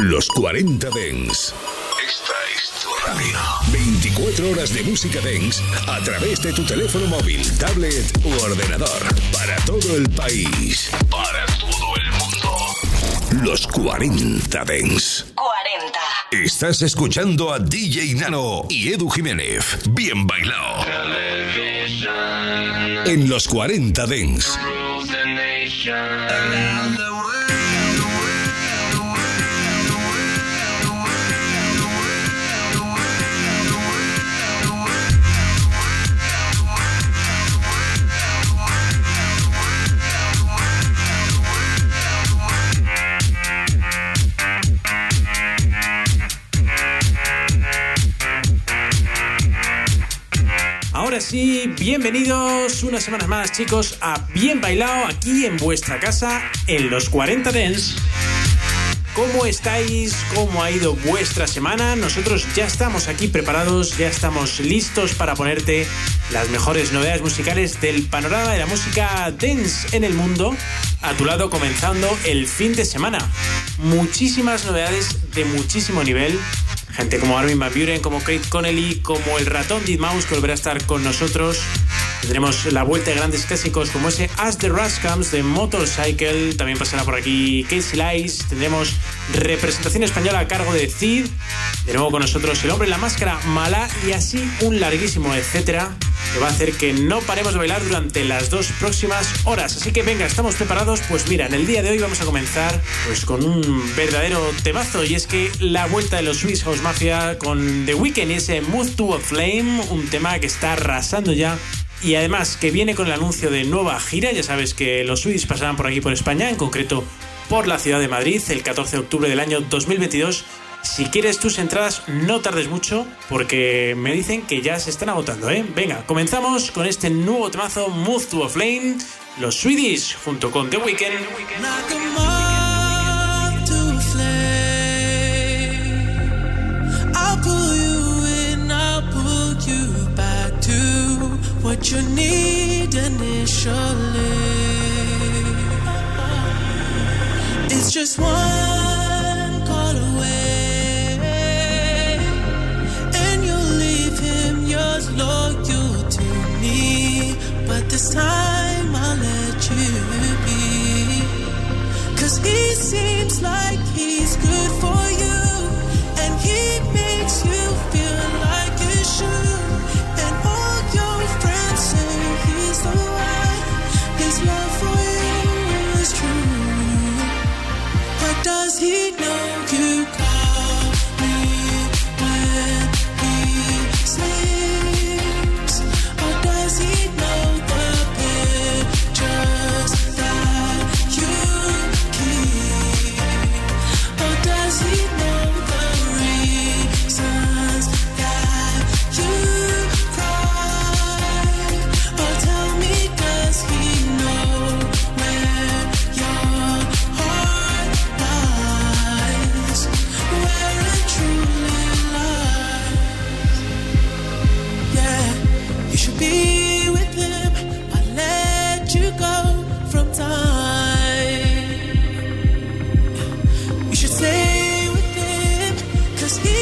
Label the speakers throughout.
Speaker 1: Los 40 Dens. Esta es tu radio. 24 horas de música Dens a través de tu teléfono móvil, tablet u ordenador. Para todo el país. Para todo el mundo. Los 40 Dens.
Speaker 2: 40.
Speaker 1: Estás escuchando a DJ Nano y Edu Jiménez. Bien bailado. En los 40 Dens.
Speaker 3: Ahora sí, bienvenidos una semana más, chicos, a Bien Bailado aquí en vuestra casa en los 40 Dents. ¿Cómo estáis? ¿Cómo ha ido vuestra semana? Nosotros ya estamos aquí preparados, ya estamos listos para ponerte las mejores novedades musicales del panorama de la música dance en el mundo. A tu lado comenzando el fin de semana. Muchísimas novedades de muchísimo nivel Gente como Armin Van Buren, como Kate Connelly, como el ratón Mouse que volverá a estar con nosotros. Tendremos la vuelta de grandes clásicos como ese As the Rush Comes de Motorcycle. También pasará por aquí Casey Lice. Tendremos representación española a cargo de Cid. De nuevo con nosotros el hombre en la máscara mala y así un larguísimo etcétera que va a hacer que no paremos de bailar durante las dos próximas horas. Así que venga, estamos preparados. Pues mira, en el día de hoy vamos a comenzar pues con un verdadero temazo y es que la vuelta de los Swiss House Mafia con The Weeknd y ese Move to a Flame, un tema que está arrasando ya y además que viene con el anuncio de nueva gira. Ya sabes que los Swiss pasarán por aquí por España, en concreto por la ciudad de Madrid, el 14 de octubre del año 2022 si quieres tus entradas, no tardes mucho porque me dicen que ya se están agotando, ¿eh? Venga, comenzamos con este nuevo temazo Move to a Flame, los Swedish junto con The Weeknd.
Speaker 4: What you need initially. It's just one call away. was loyal to me, but this time I'll let you be. Cause he seems like he's good for you,
Speaker 1: was here.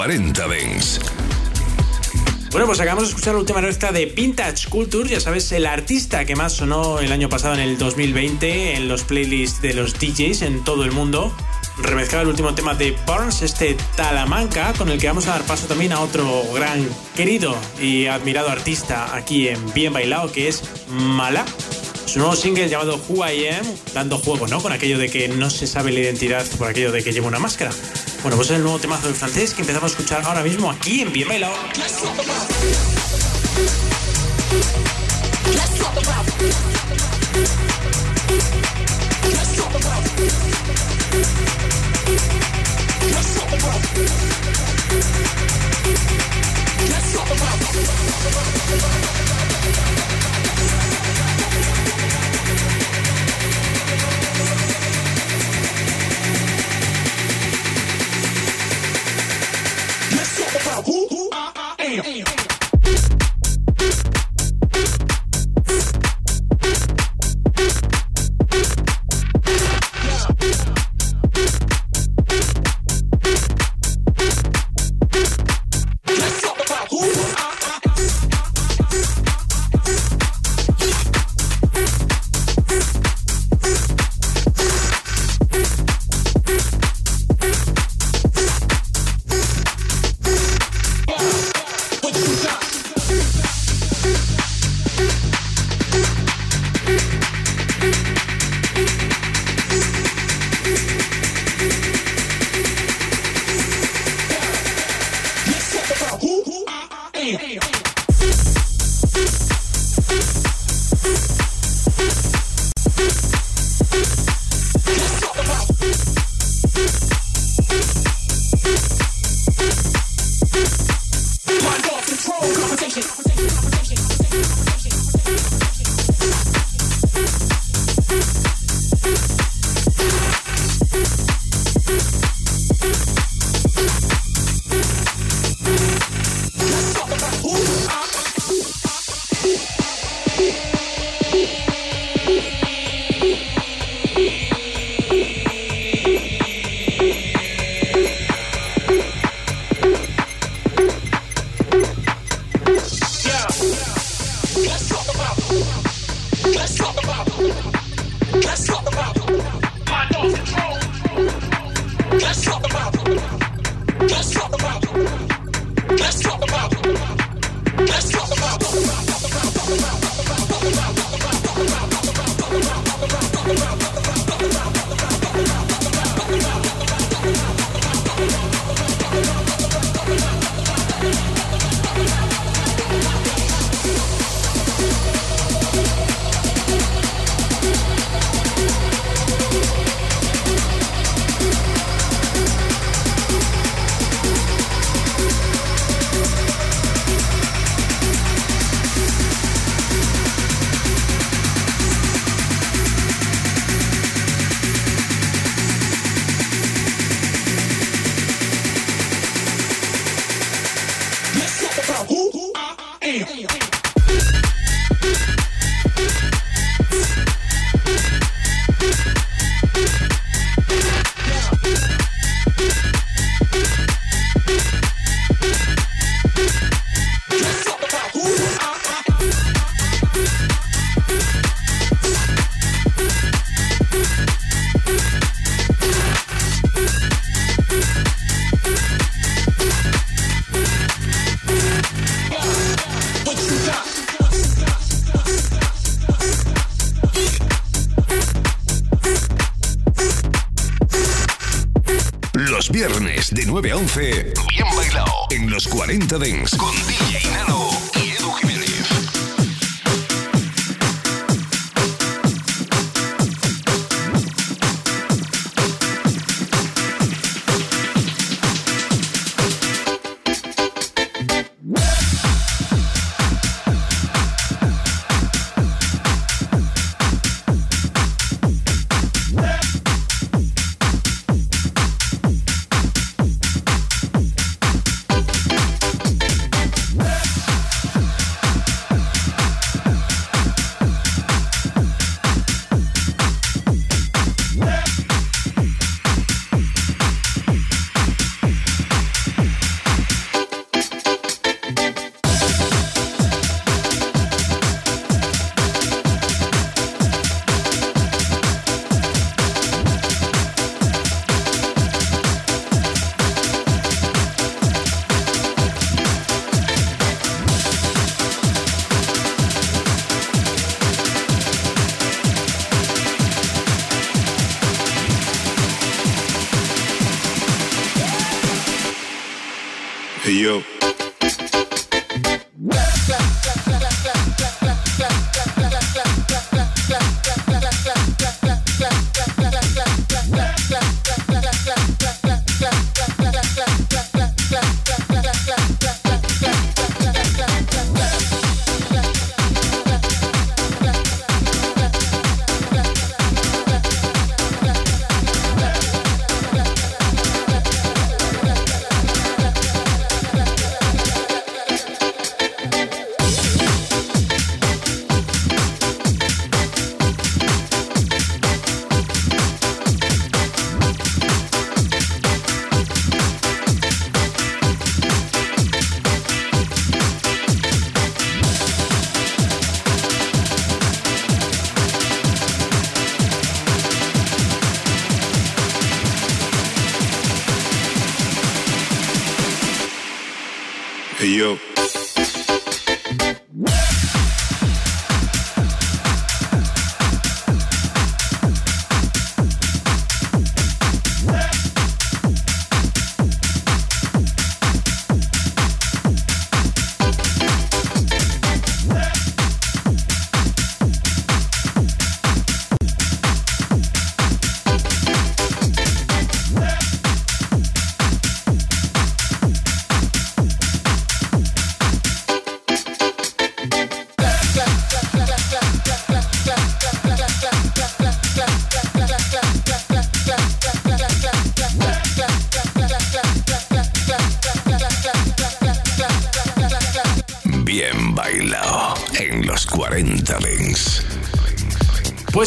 Speaker 1: 40 Dents.
Speaker 3: Bueno, pues acabamos de escuchar la última recta de Vintage Culture, ya sabes, el artista que más sonó el año pasado en el 2020 en los playlists de los DJs en todo el mundo. Remezclaba el último tema de Burns, este Talamanca, con el que vamos a dar paso también a otro gran querido y admirado artista aquí en Bien Bailado, que es Mala. Su nuevo single llamado Who I Am, dando juego, ¿no? Con aquello de que no se sabe la identidad por aquello de que lleva una máscara. Bueno, pues es el nuevo temazo del francés que empezamos a escuchar ahora mismo aquí en Bien Bailado.
Speaker 1: Let's talk
Speaker 3: damn.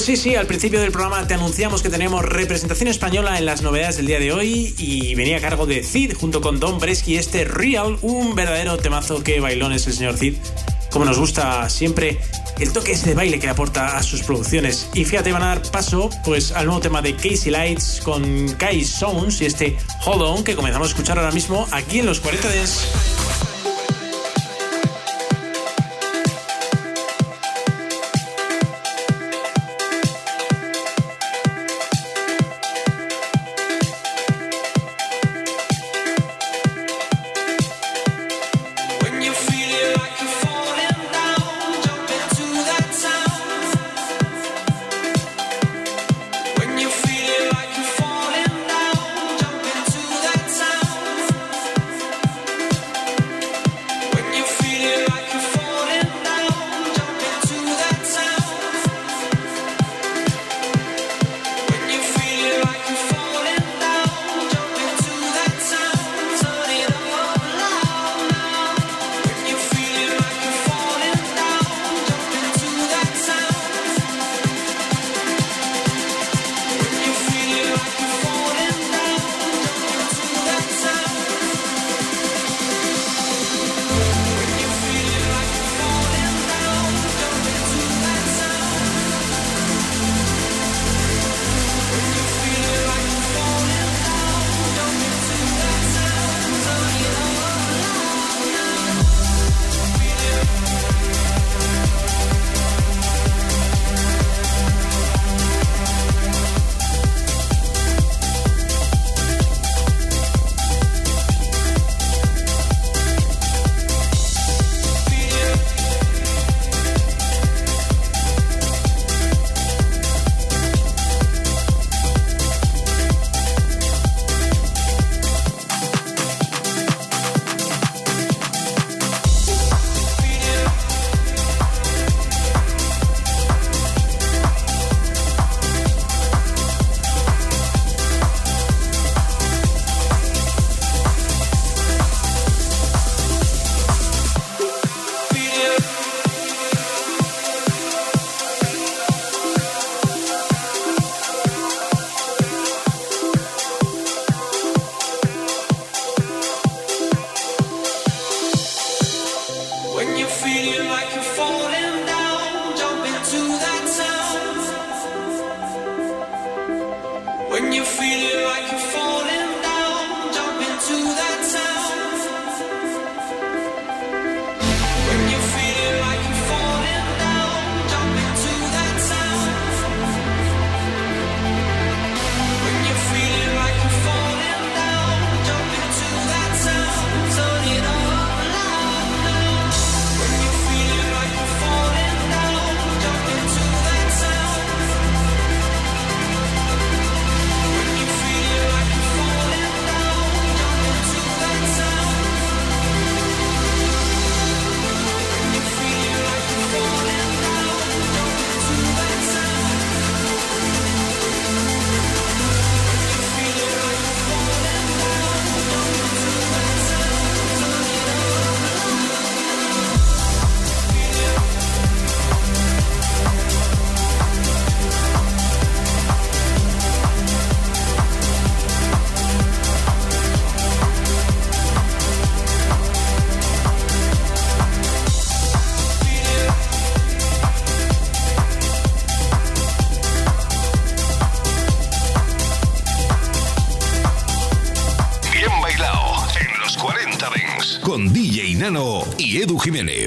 Speaker 3: Sí, sí, al principio del programa te anunciamos que tenemos representación española en las novedades del día de hoy y venía a cargo de Cid junto con Don Bresky este Real, un verdadero temazo que bailón es el señor Cid. Como nos gusta siempre el toque ese de baile que aporta a sus producciones. Y fíjate, van a dar paso pues al nuevo tema de Casey Lights con Kai Sounds y este Hold On que comenzamos a escuchar ahora mismo aquí en los 40 Dents.
Speaker 5: Jiménez.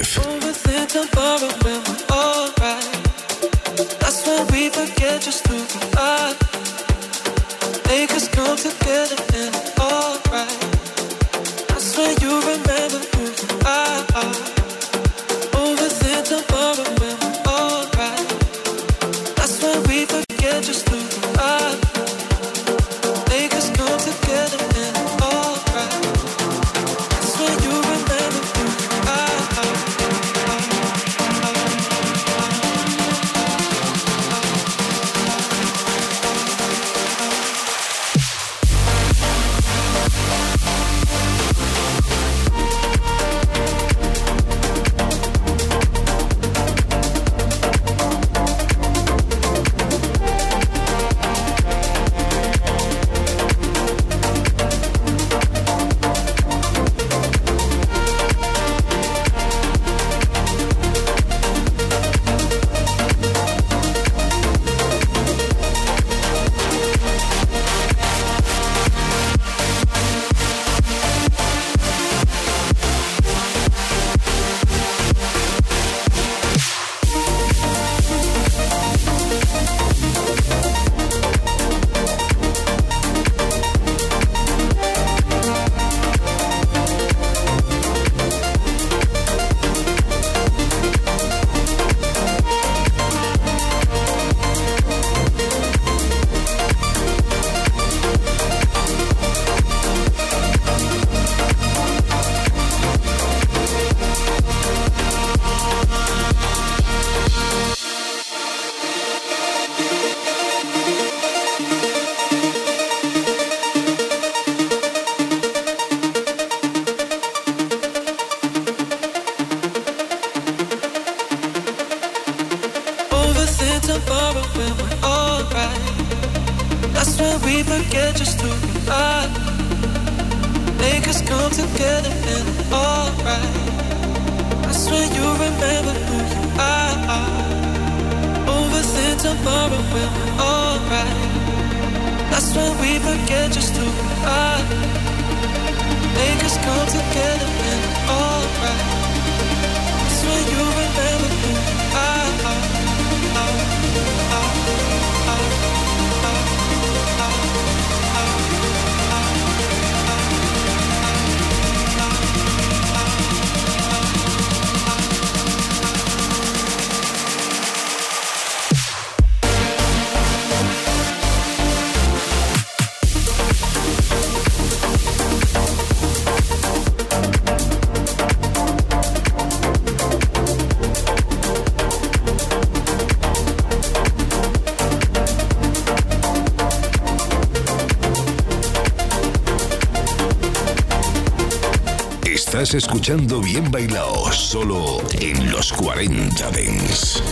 Speaker 5: Escuchando Bien Bailao solo en los 40 Dents.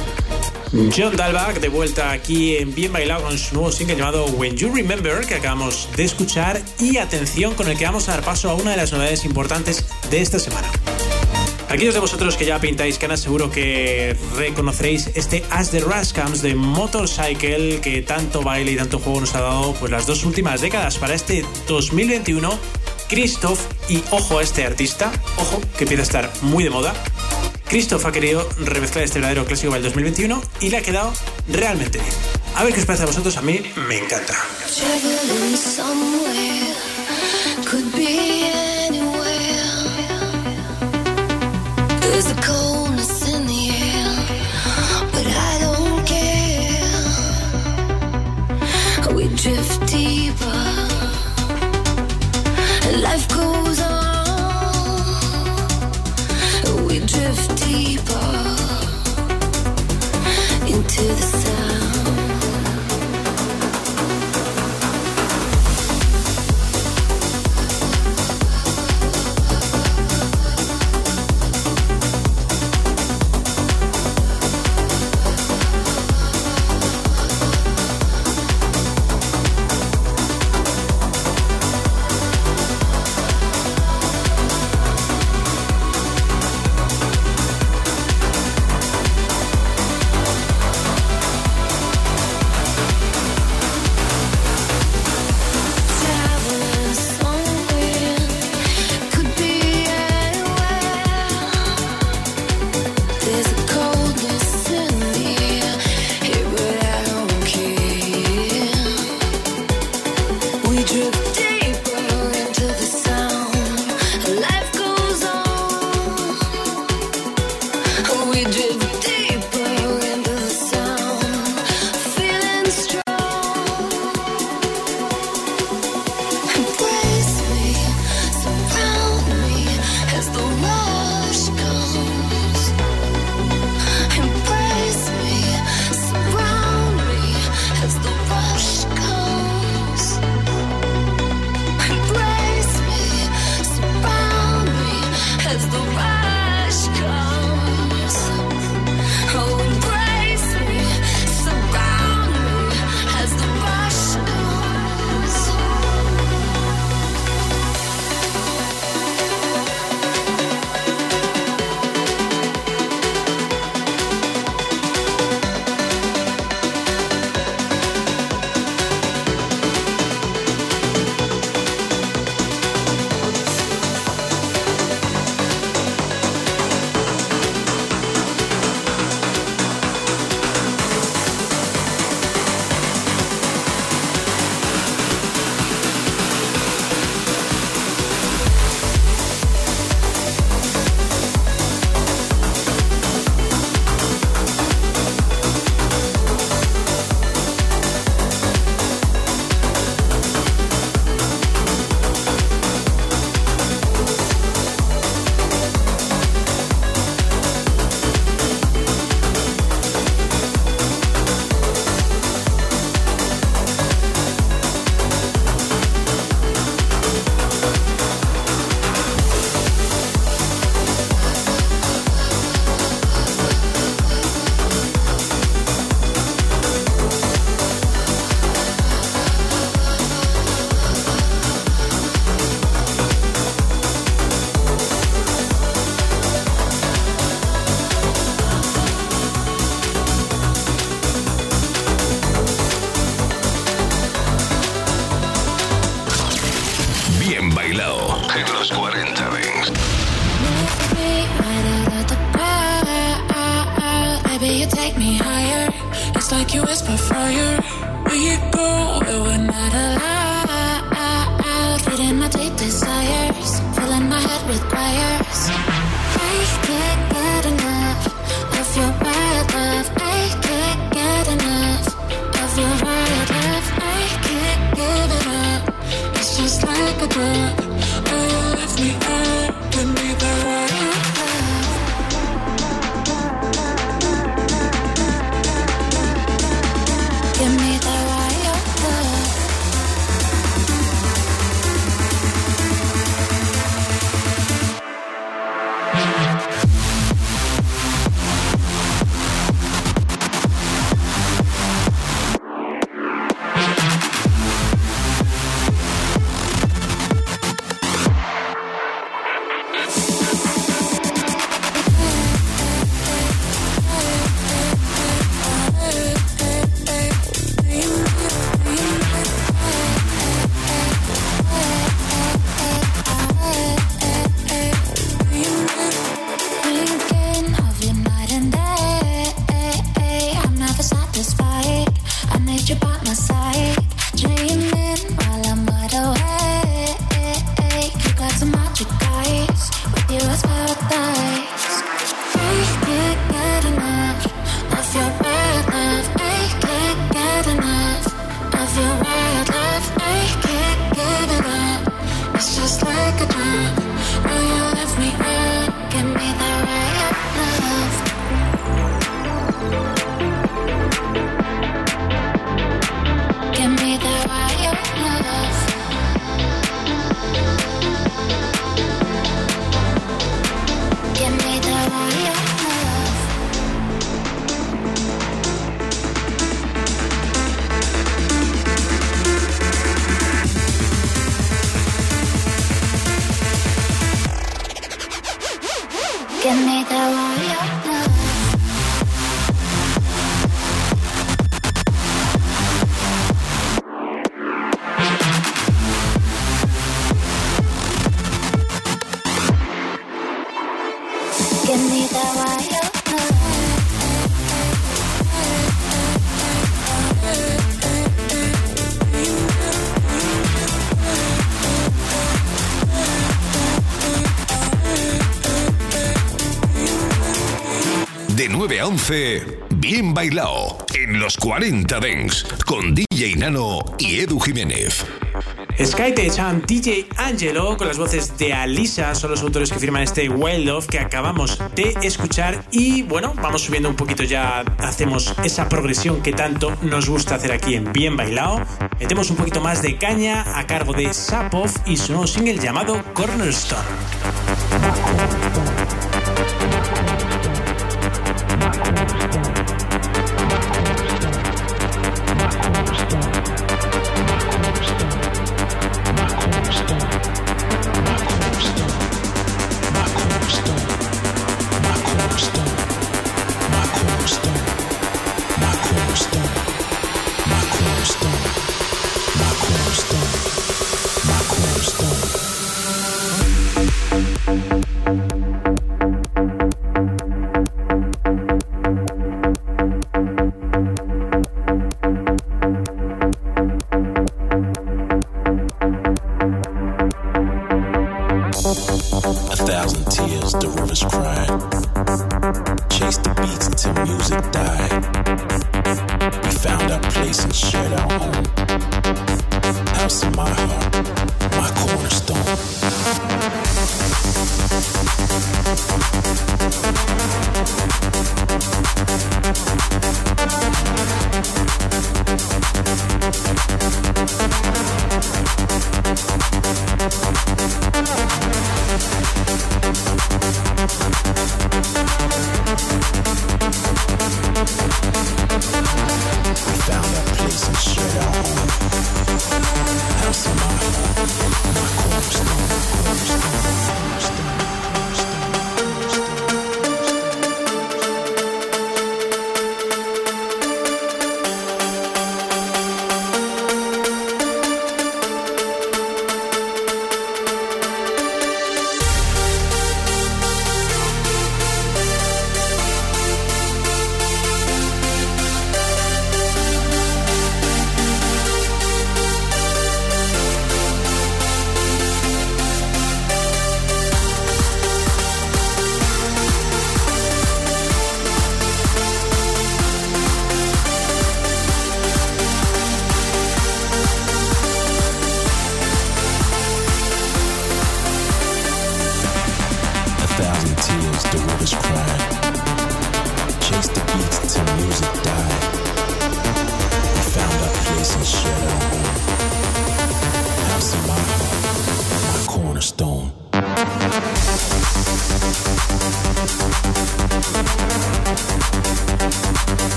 Speaker 3: John Dalbach de vuelta aquí en Bien Bailado con su nuevo single llamado When You Remember que acabamos de escuchar y atención con el que vamos a dar paso a una de las novedades importantes de esta semana. Aquellos de vosotros que ya pintáis canas seguro que reconoceréis este As the Rush Comes de Motorcycle que tanto baile y tanto juego nos ha dado pues las dos últimas décadas para este 2021 Christoph y ojo a este artista, ojo que empieza a estar muy de moda Christoph ha querido remezclar este verdadero clásico del 2021 y le ha quedado realmente bien. A ver qué os parece a vosotros, a mí me encanta.
Speaker 1: Bien Bailao en los 40 Dengs con DJ Nano y Edu Jiménez.
Speaker 6: Skytech and DJ Angelo con las voces de Alisa son los autores que firman este Wild Love que acabamos de escuchar y bueno, vamos subiendo un poquito ya, hacemos esa progresión que tanto nos gusta hacer aquí en Bien Bailao, metemos un poquito más de caña a cargo de Sapov y su nuevo single llamado Cornerstone.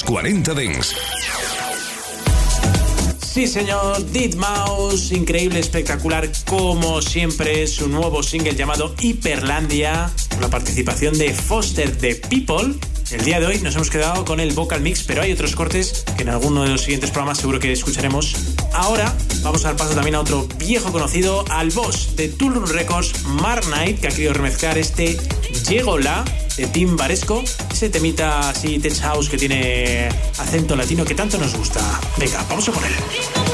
Speaker 1: Los 40 Dents.
Speaker 3: Sí, señor, Dead Mouse, increíble, espectacular, como siempre, su nuevo single llamado Hiperlandia, con la participación de Foster the People. El día de hoy nos hemos quedado con el vocal mix, pero hay otros cortes que en alguno de los siguientes programas seguro que escucharemos. Ahora vamos a dar paso también a otro viejo conocido, al boss de Tool Records, Mark Knight, que ha querido remezclar este Llegola de Tim Varesco, ese temita así tech house que tiene acento latino que tanto nos gusta. Venga, vamos a por él.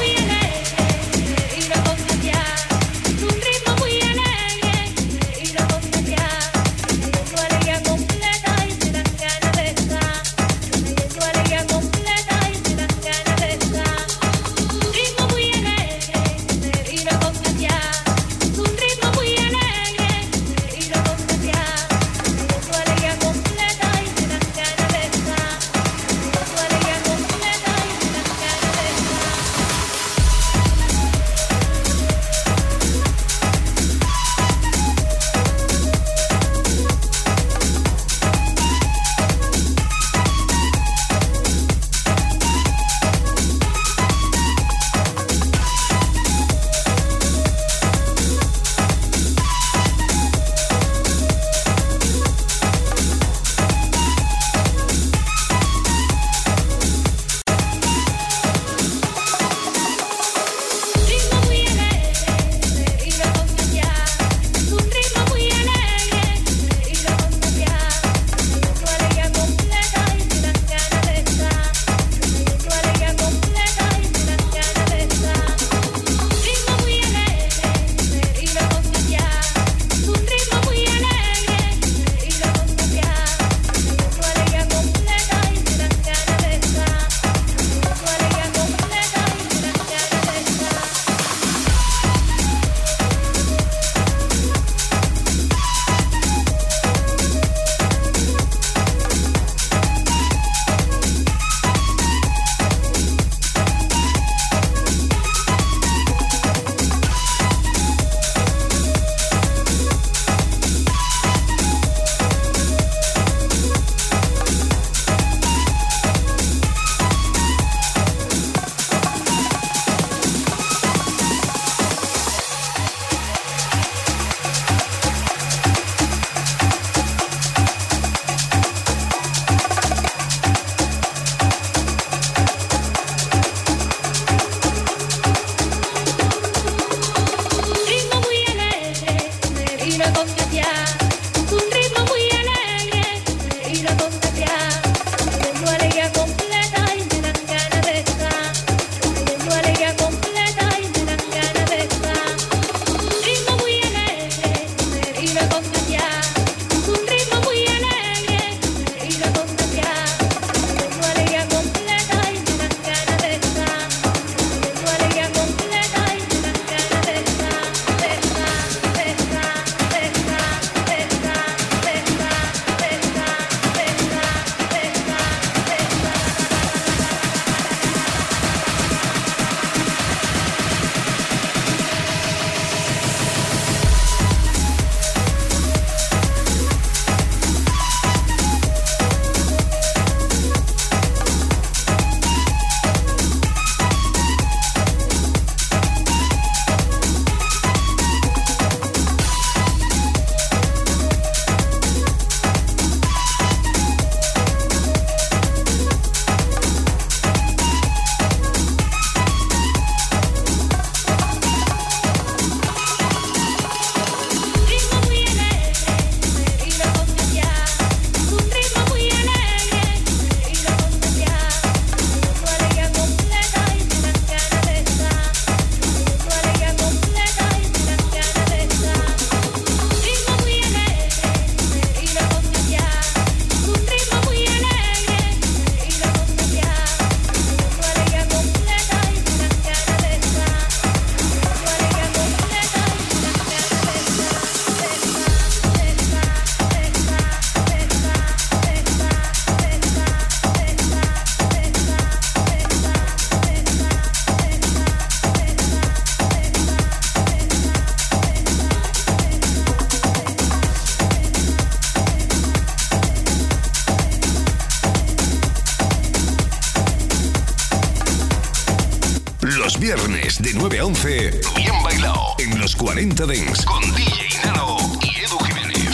Speaker 1: De 9 a 11, bien bailado en los 40 Dents con DJ Nano y Edu Jiménez.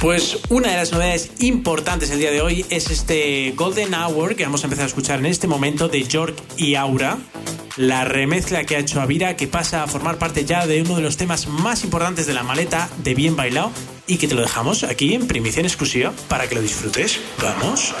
Speaker 4: Pues una de las novedades importantes el día de hoy es este Golden Hour que vamos a empezar a escuchar en este momento de York y Aura. La remezcla que ha hecho Avira que pasa a formar parte ya de uno de los temas más importantes de la maleta de Bien Bailado y que te lo dejamos aquí en primicia exclusiva para que lo disfrutes. Vamos.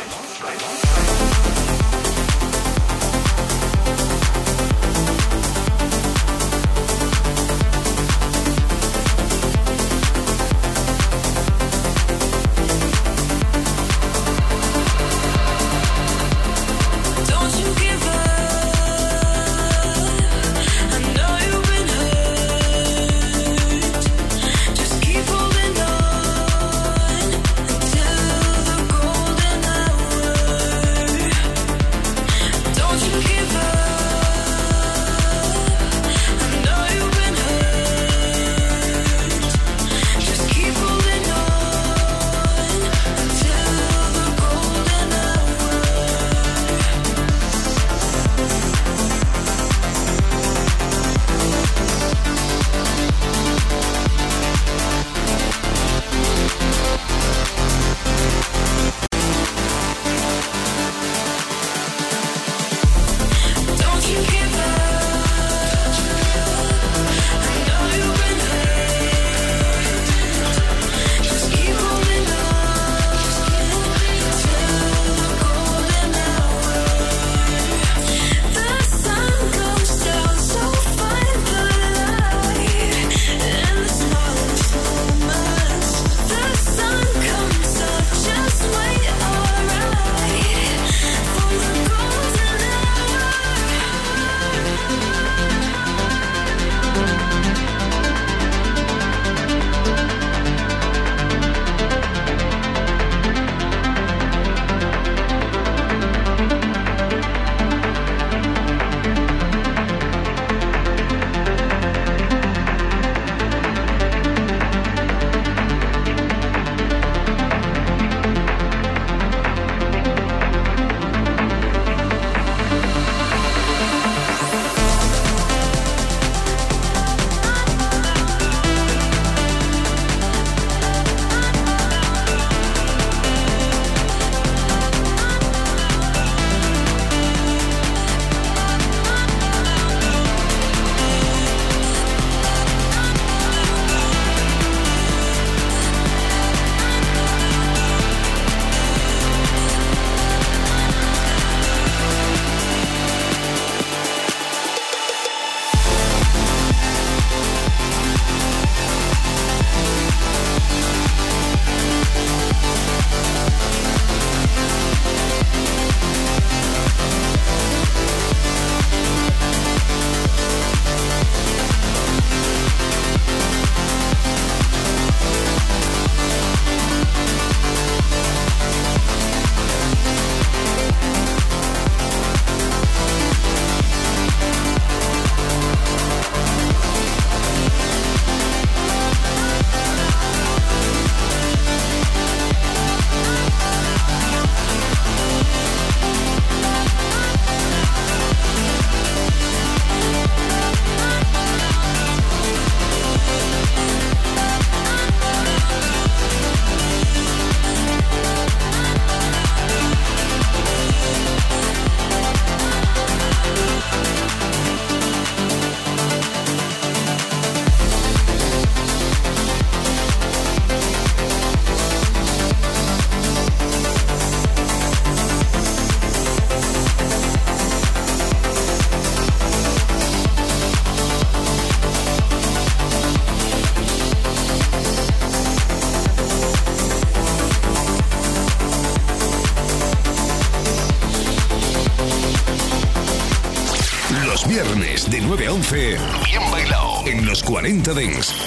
Speaker 1: Dings.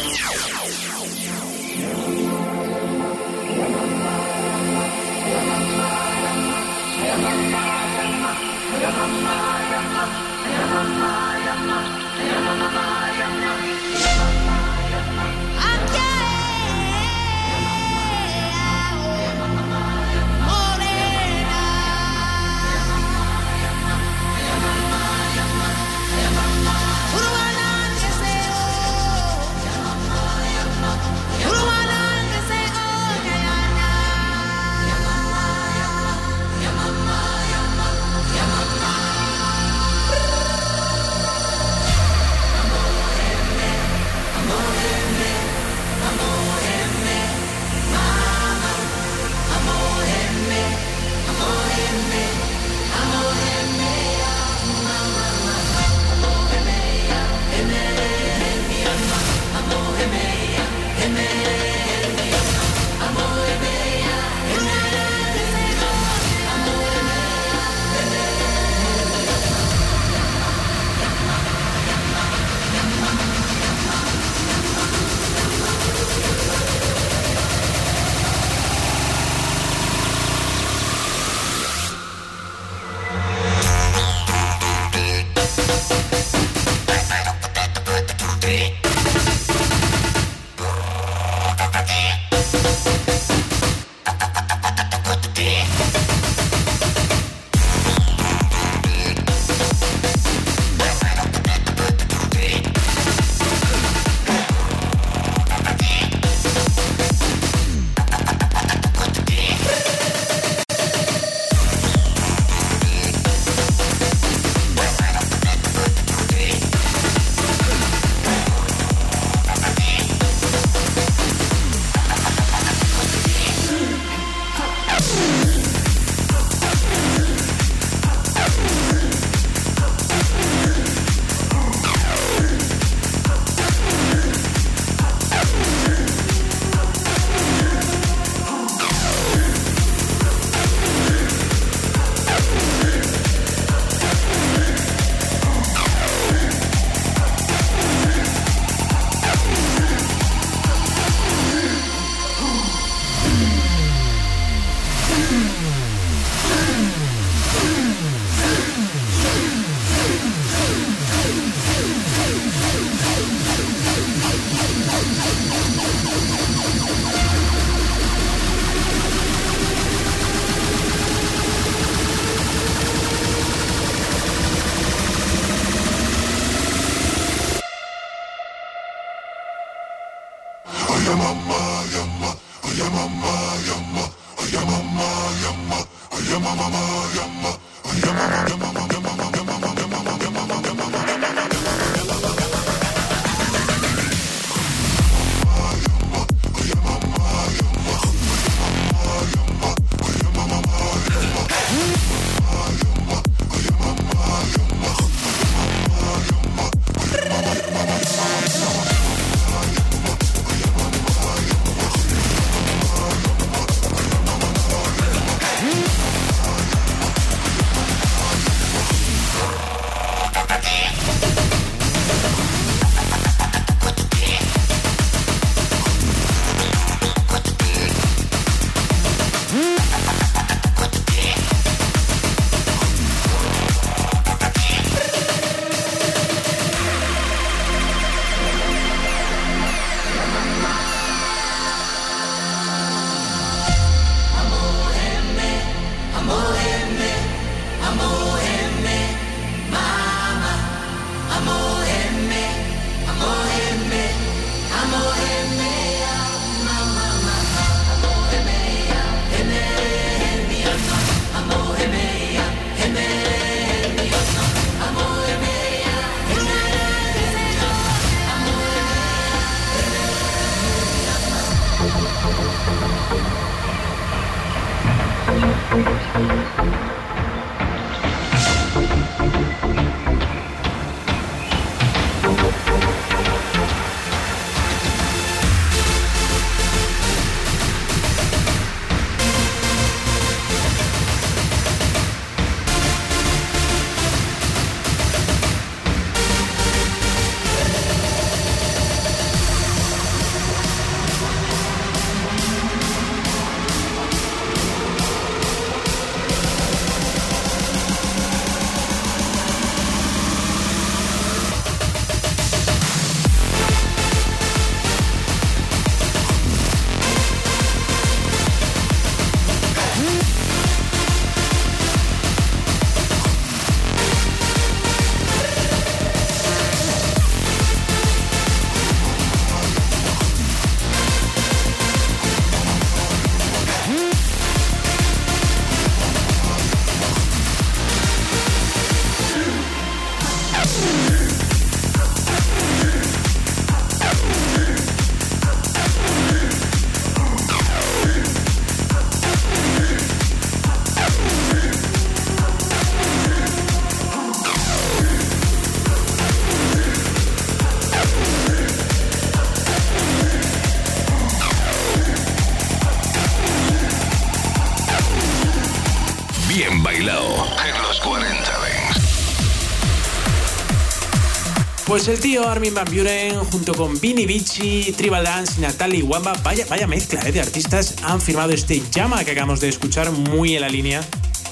Speaker 3: Pues el tío Armin Van Buren junto con Vinny Vici, Tribal Dance Natalie Wamba, vaya, vaya mezcla eh, de artistas, han firmado este llama que acabamos de escuchar muy en la línea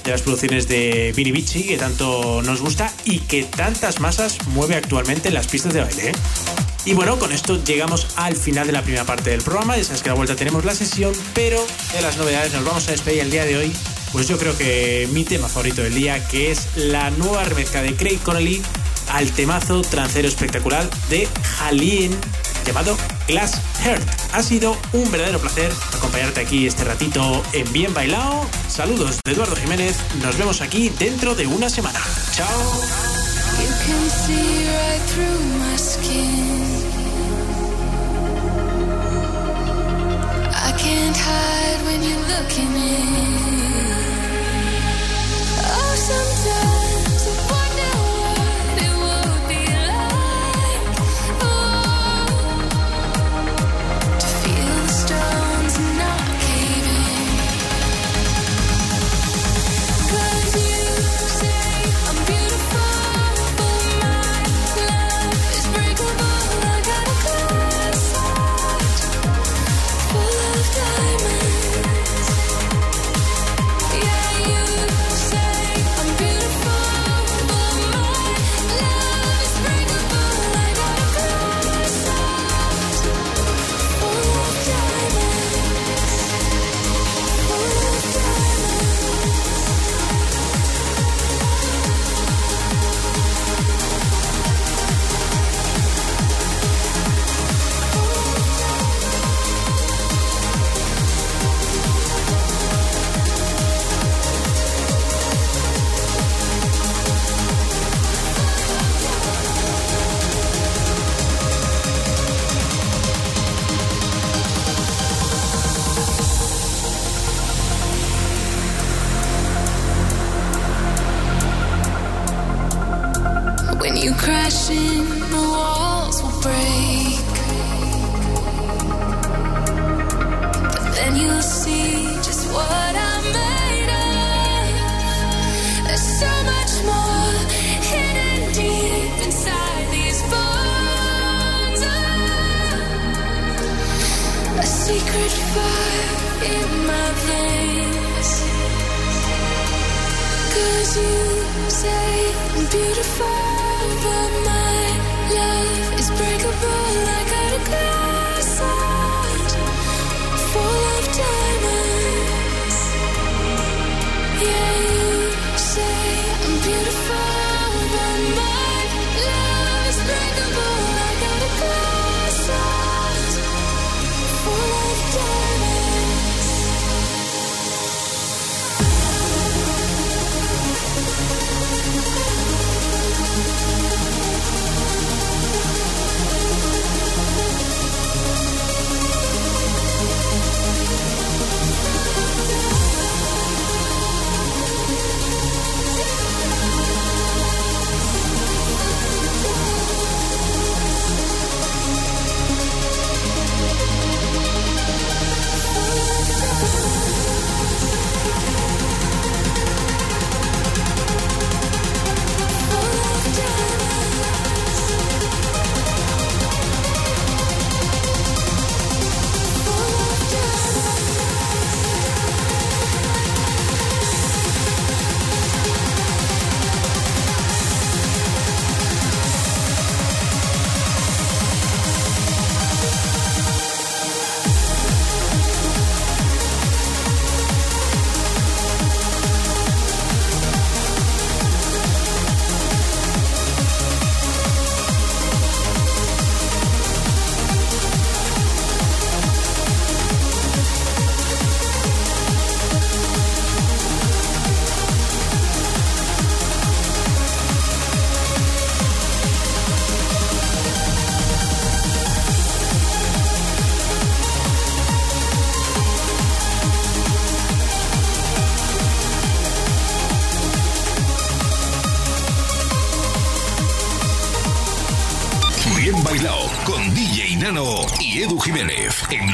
Speaker 3: de las producciones de Vinny Vici que tanto nos gusta y que tantas masas mueve actualmente en las pistas de baile. Eh. Y bueno, con esto llegamos al final de la primera parte del programa. Ya sabes que a la vuelta tenemos la sesión, pero de las novedades nos vamos a despedir el día de hoy. Pues yo creo que mi tema favorito del día, que es la nueva remezcla de Craig Connolly al temazo trancero espectacular de Jalín llamado Glass Heart. Ha sido un verdadero placer acompañarte aquí este ratito en Bien Bailao. Saludos de Eduardo Jiménez. Nos vemos aquí dentro de una semana. Chao.